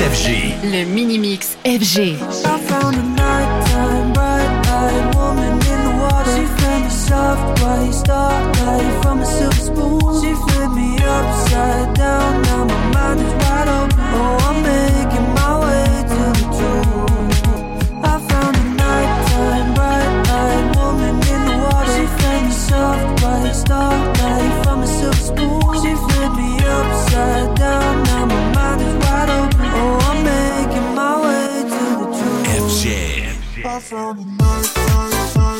Mix FG. Le mini mix FG. I found a nighttime, bright-eyed woman in the water. She fed me soft white starlight from a silver spoon. She flipped me upside down, now my mind is wide open. Oh, I'm making my way to the truth. I found a nighttime, bright-eyed woman in the water. She fed me soft white starlight from a silver spoon. She flipped me upside down, FG.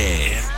FG.